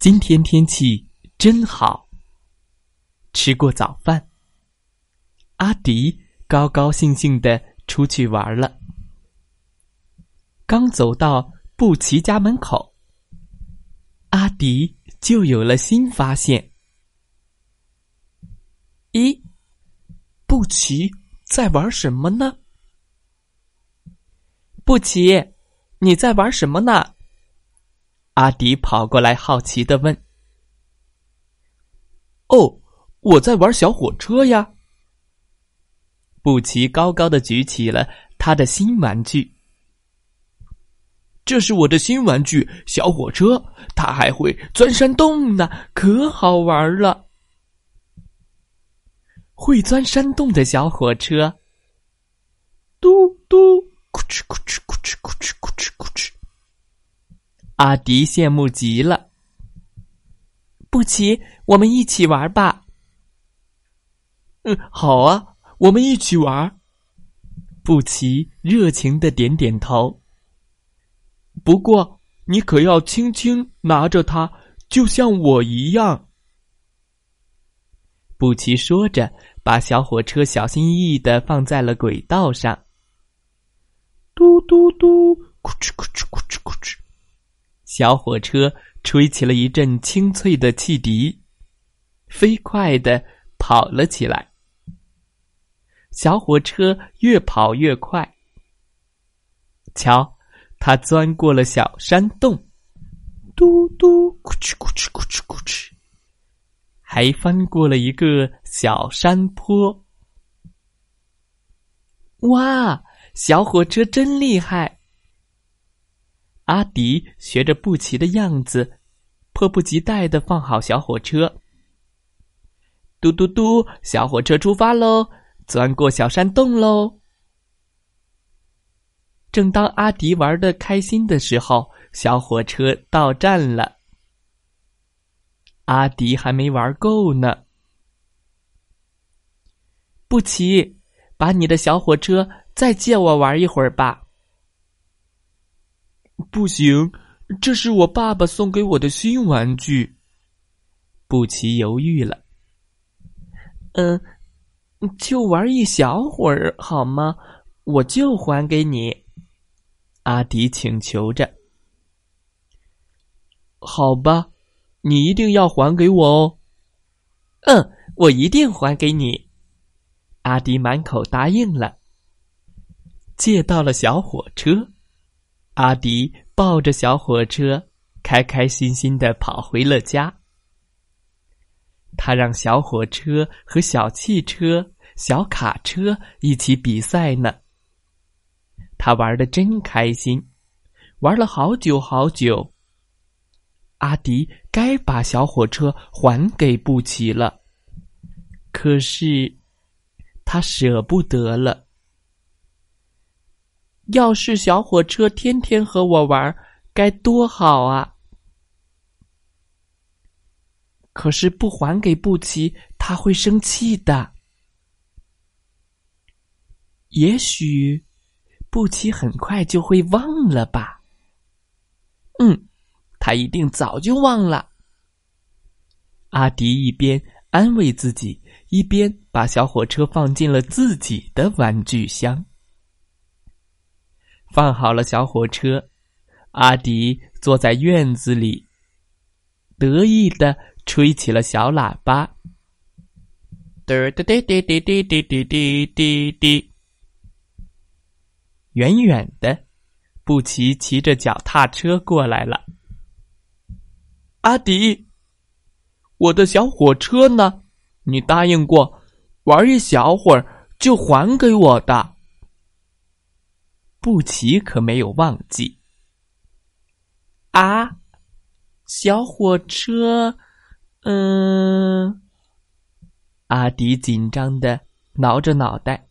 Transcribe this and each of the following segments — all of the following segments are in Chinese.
今天天气真好。吃过早饭，阿迪高高兴兴的出去玩了。刚走到布奇家门口，阿迪就有了新发现。咦，布奇在玩什么呢？布奇，你在玩什么呢？阿迪跑过来，好奇的问：“哦，我在玩小火车呀。”布奇高高的举起了他的新玩具。这是我的新玩具小火车，它还会钻山洞呢，可好玩了！会钻山洞的小火车，嘟嘟，咕哧咕哧阿迪羡慕极了。布奇，我们一起玩吧。嗯，好啊，我们一起玩。布奇热情的点点头。不过，你可要轻轻拿着它，就像我一样。布奇说着，把小火车小心翼翼的放在了轨道上。嘟嘟嘟，咕哧咕哧咕哧咕哧。小火车吹起了一阵清脆的汽笛，飞快的跑了起来。小火车越跑越快。瞧，它钻过了小山洞，嘟嘟，咕哧咕哧咕哧咕哧，还翻过了一个小山坡。哇，小火车真厉害！阿迪学着布奇的样子，迫不及待的放好小火车。嘟嘟嘟，小火车出发喽！钻过小山洞喽！正当阿迪玩的开心的时候，小火车到站了。阿迪还没玩够呢。布奇，把你的小火车再借我玩一会儿吧。不行，这是我爸爸送给我的新玩具。布奇犹豫了。嗯，就玩一小会儿好吗？我就还给你。阿迪请求着。好吧，你一定要还给我哦。嗯，我一定还给你。阿迪满口答应了。借到了小火车。阿迪抱着小火车，开开心心的跑回了家。他让小火车和小汽车、小卡车一起比赛呢。他玩的真开心，玩了好久好久。阿迪该把小火车还给布奇了，可是他舍不得了。要是小火车天天和我玩，该多好啊！可是不还给布奇，他会生气的。也许布奇很快就会忘了吧。嗯，他一定早就忘了。阿迪一边安慰自己，一边把小火车放进了自己的玩具箱。放好了小火车，阿迪坐在院子里，得意的吹起了小喇叭。嘚嘚嘚嘚嘚嘚嘚嘚嘚嘚嘚。远远的，布奇骑着脚踏车过来了。阿迪，我的小火车呢？你答应过，玩一小会儿就还给我的。布奇可没有忘记。啊，小火车，嗯。阿迪紧张的挠着脑袋。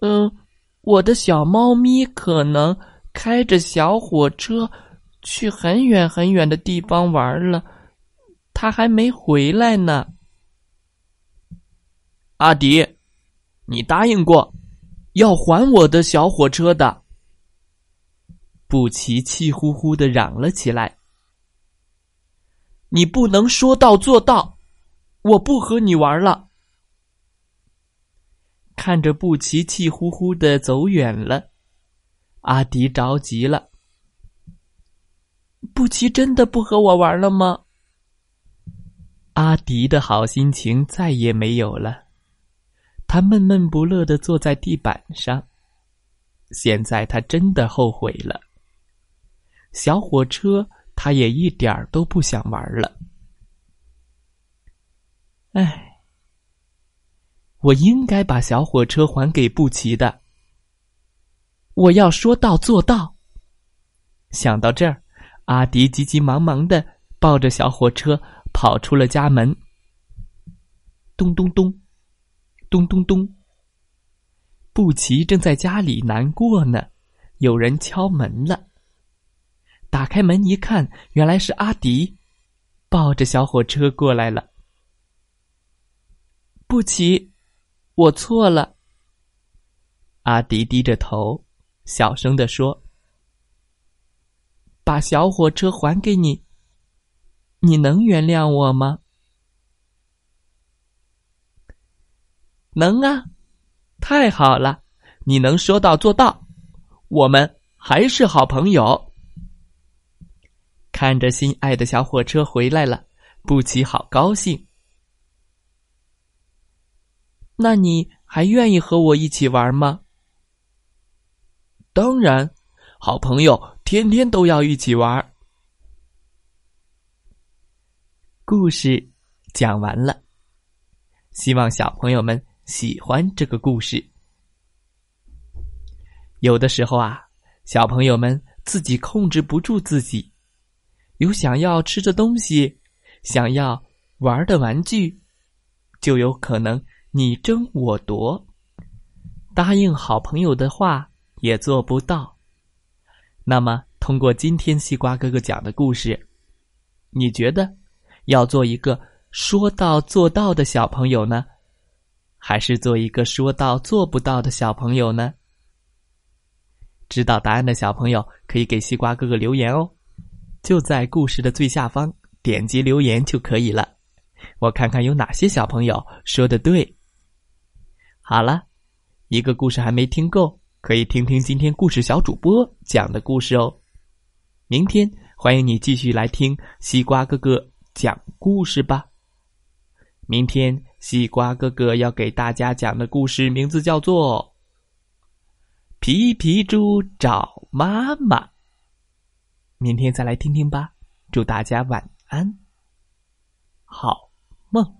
嗯，我的小猫咪可能开着小火车去很远很远的地方玩了，它还没回来呢。阿迪，你答应过要还我的小火车的。布奇气呼呼的嚷了起来：“你不能说到做到，我不和你玩了。”看着布奇气呼呼的走远了，阿迪着急了。布奇真的不和我玩了吗？阿迪的好心情再也没有了，他闷闷不乐的坐在地板上。现在他真的后悔了。小火车，他也一点儿都不想玩了。唉。我应该把小火车还给布奇的。我要说到做到。想到这儿，阿迪急急忙忙的抱着小火车跑出了家门。咚咚咚，咚咚咚。布奇正在家里难过呢，有人敲门了。打开门一看，原来是阿迪，抱着小火车过来了。布奇。我错了，阿迪低着头，小声的说：“把小火车还给你，你能原谅我吗？”“能啊，太好了，你能说到做到，我们还是好朋友。”看着心爱的小火车回来了，布奇好高兴。那你还愿意和我一起玩吗？当然，好朋友天天都要一起玩。故事讲完了，希望小朋友们喜欢这个故事。有的时候啊，小朋友们自己控制不住自己，有想要吃的东西，想要玩的玩具，就有可能。你争我夺，答应好朋友的话也做不到。那么，通过今天西瓜哥哥讲的故事，你觉得要做一个说到做到的小朋友呢，还是做一个说到做不到的小朋友呢？知道答案的小朋友可以给西瓜哥哥留言哦，就在故事的最下方点击留言就可以了。我看看有哪些小朋友说的对。好了，一个故事还没听够，可以听听今天故事小主播讲的故事哦。明天欢迎你继续来听西瓜哥哥讲故事吧。明天西瓜哥哥要给大家讲的故事名字叫做《皮皮猪找妈妈》。明天再来听听吧。祝大家晚安，好梦。